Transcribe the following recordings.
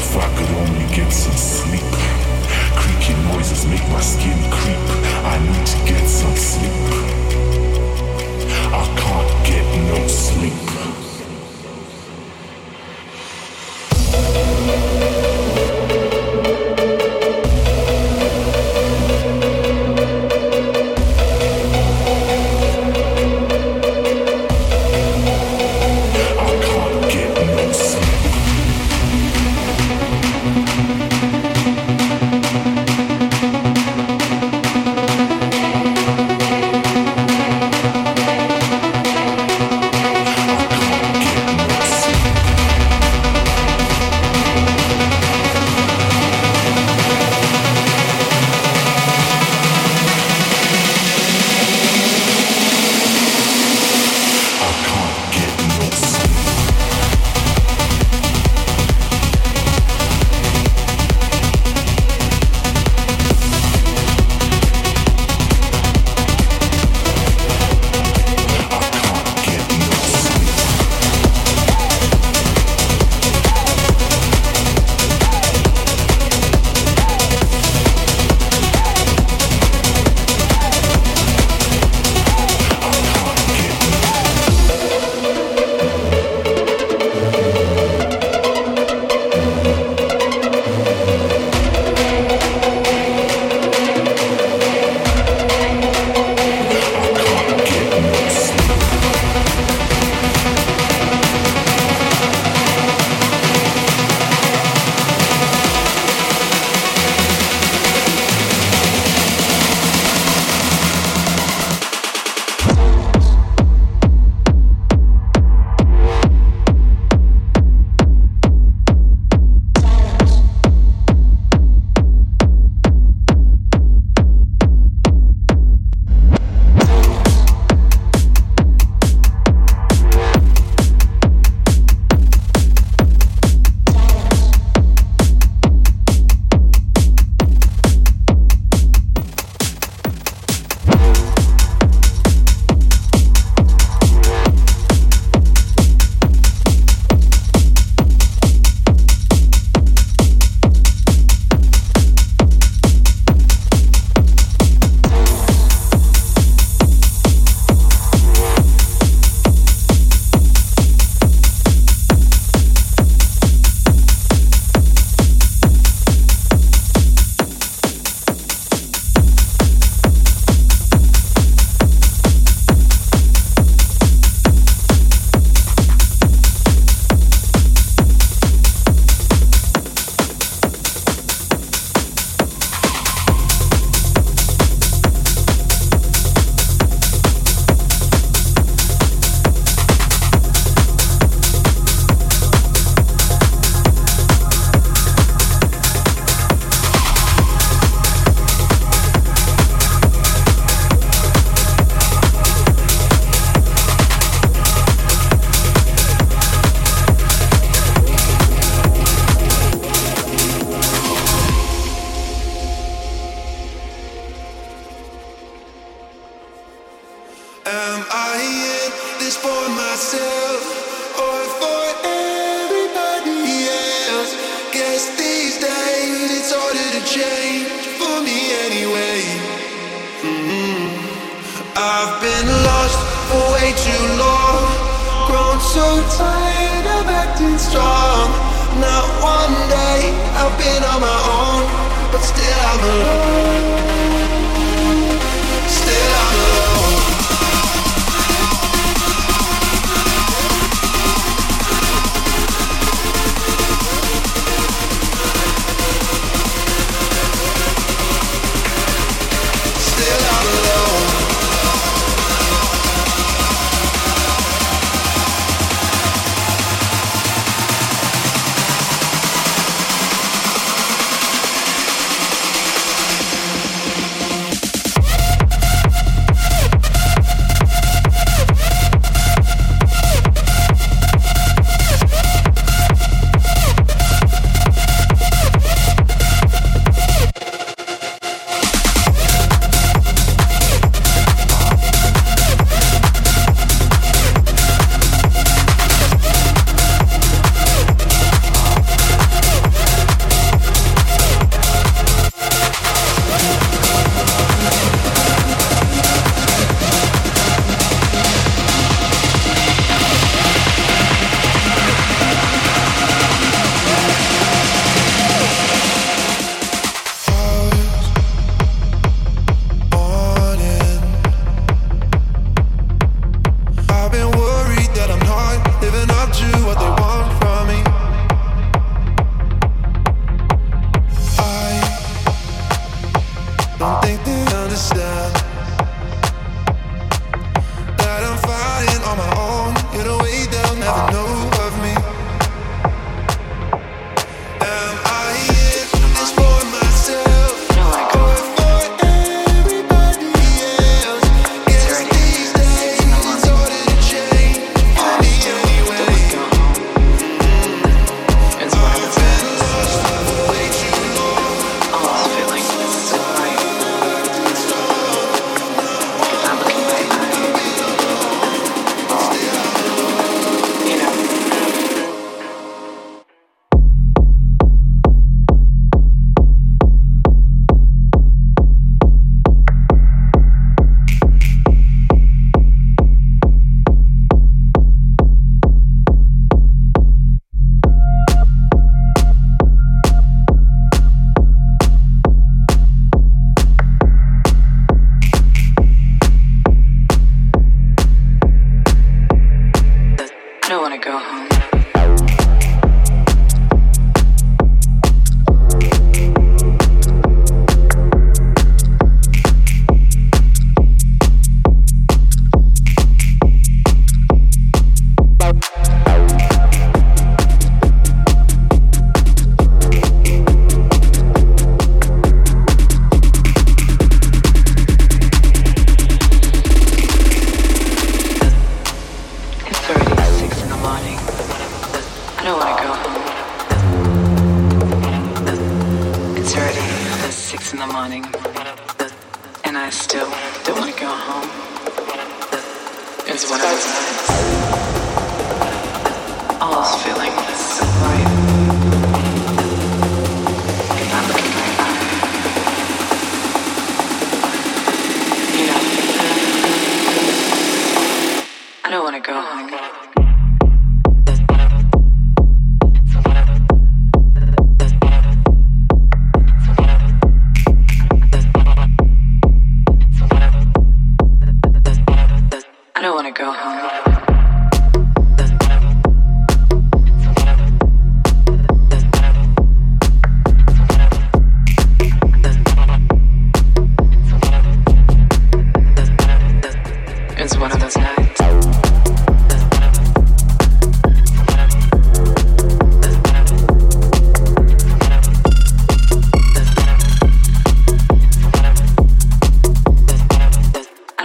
If I could only get some sleep. Creaky noises make my skin creep. I need to get some sleep.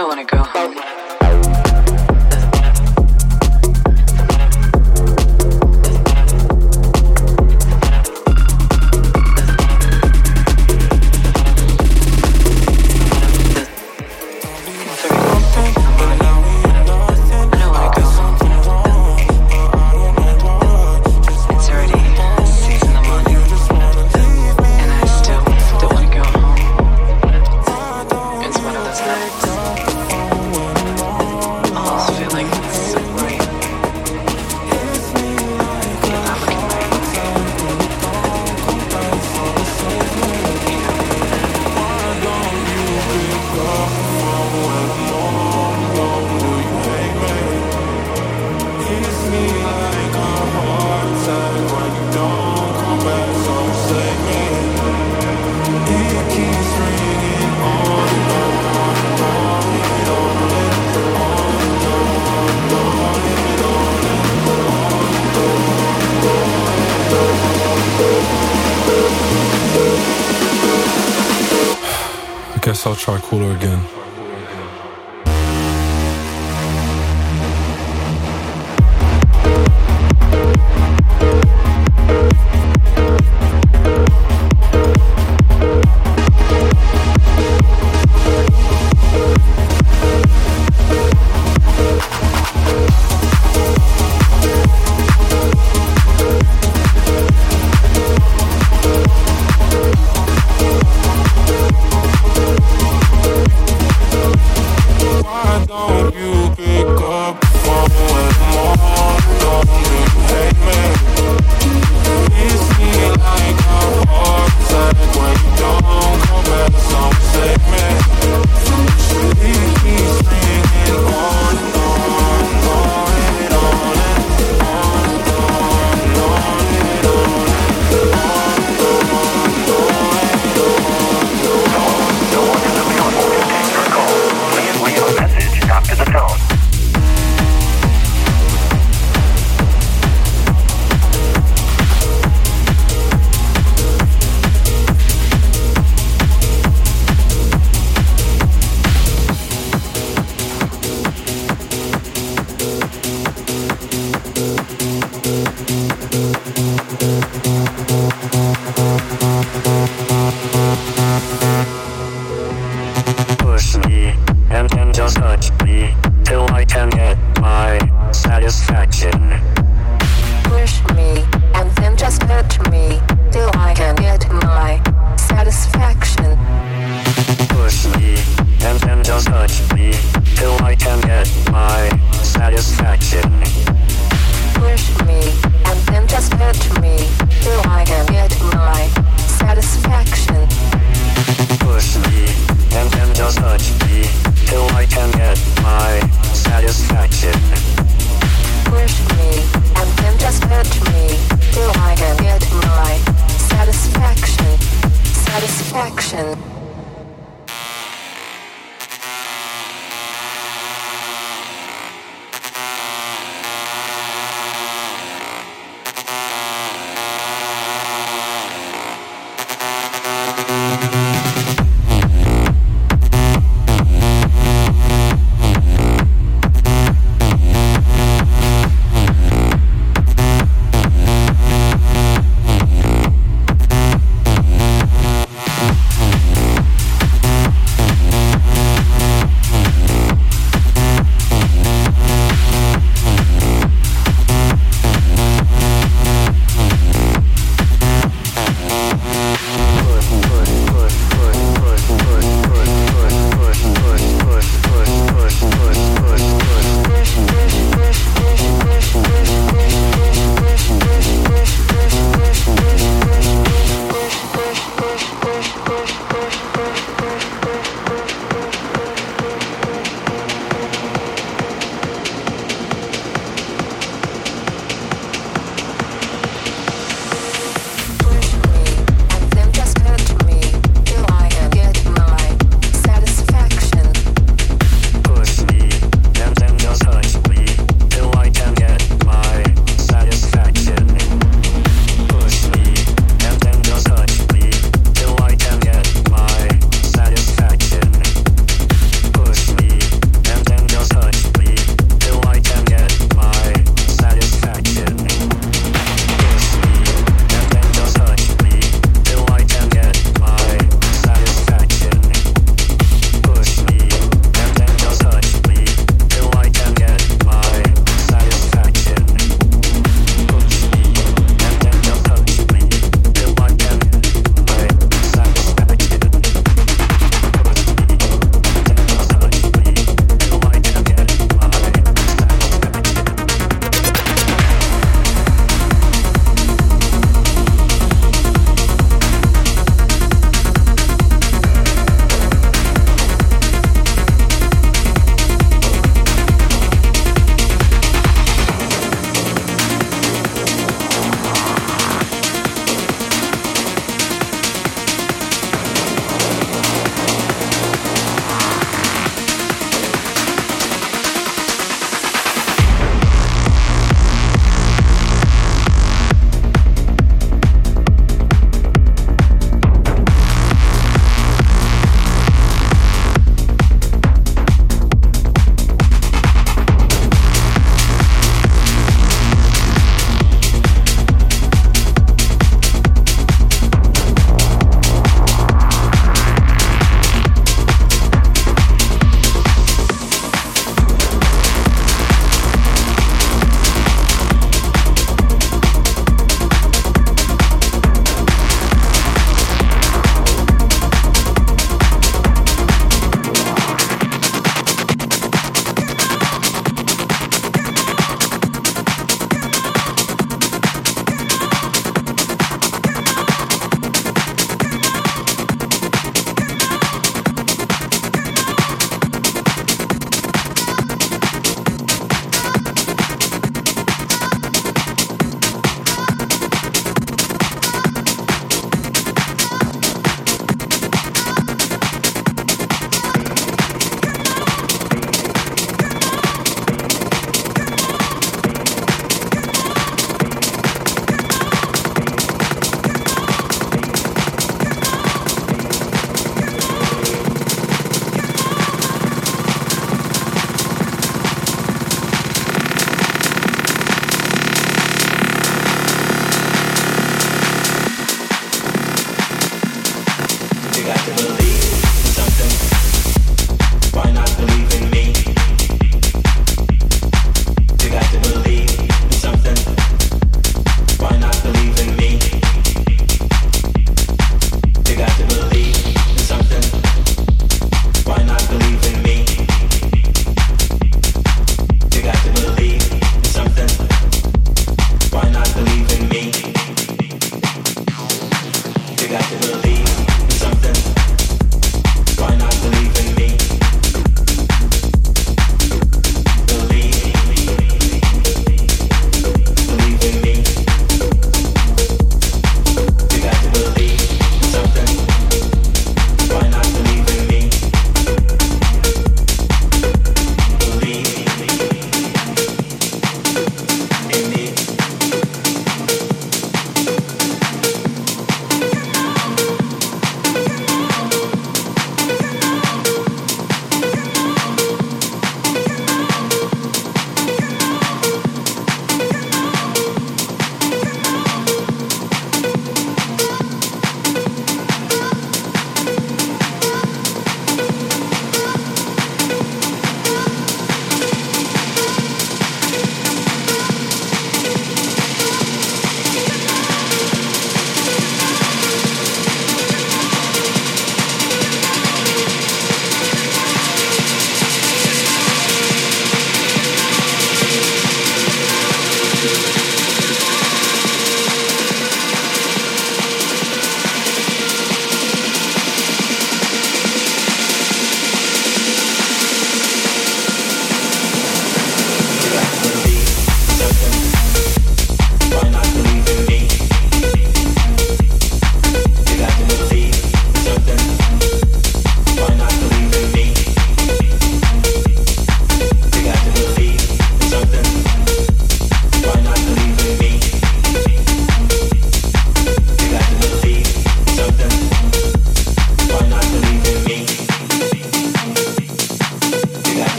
I wanna go home. Try cooler again.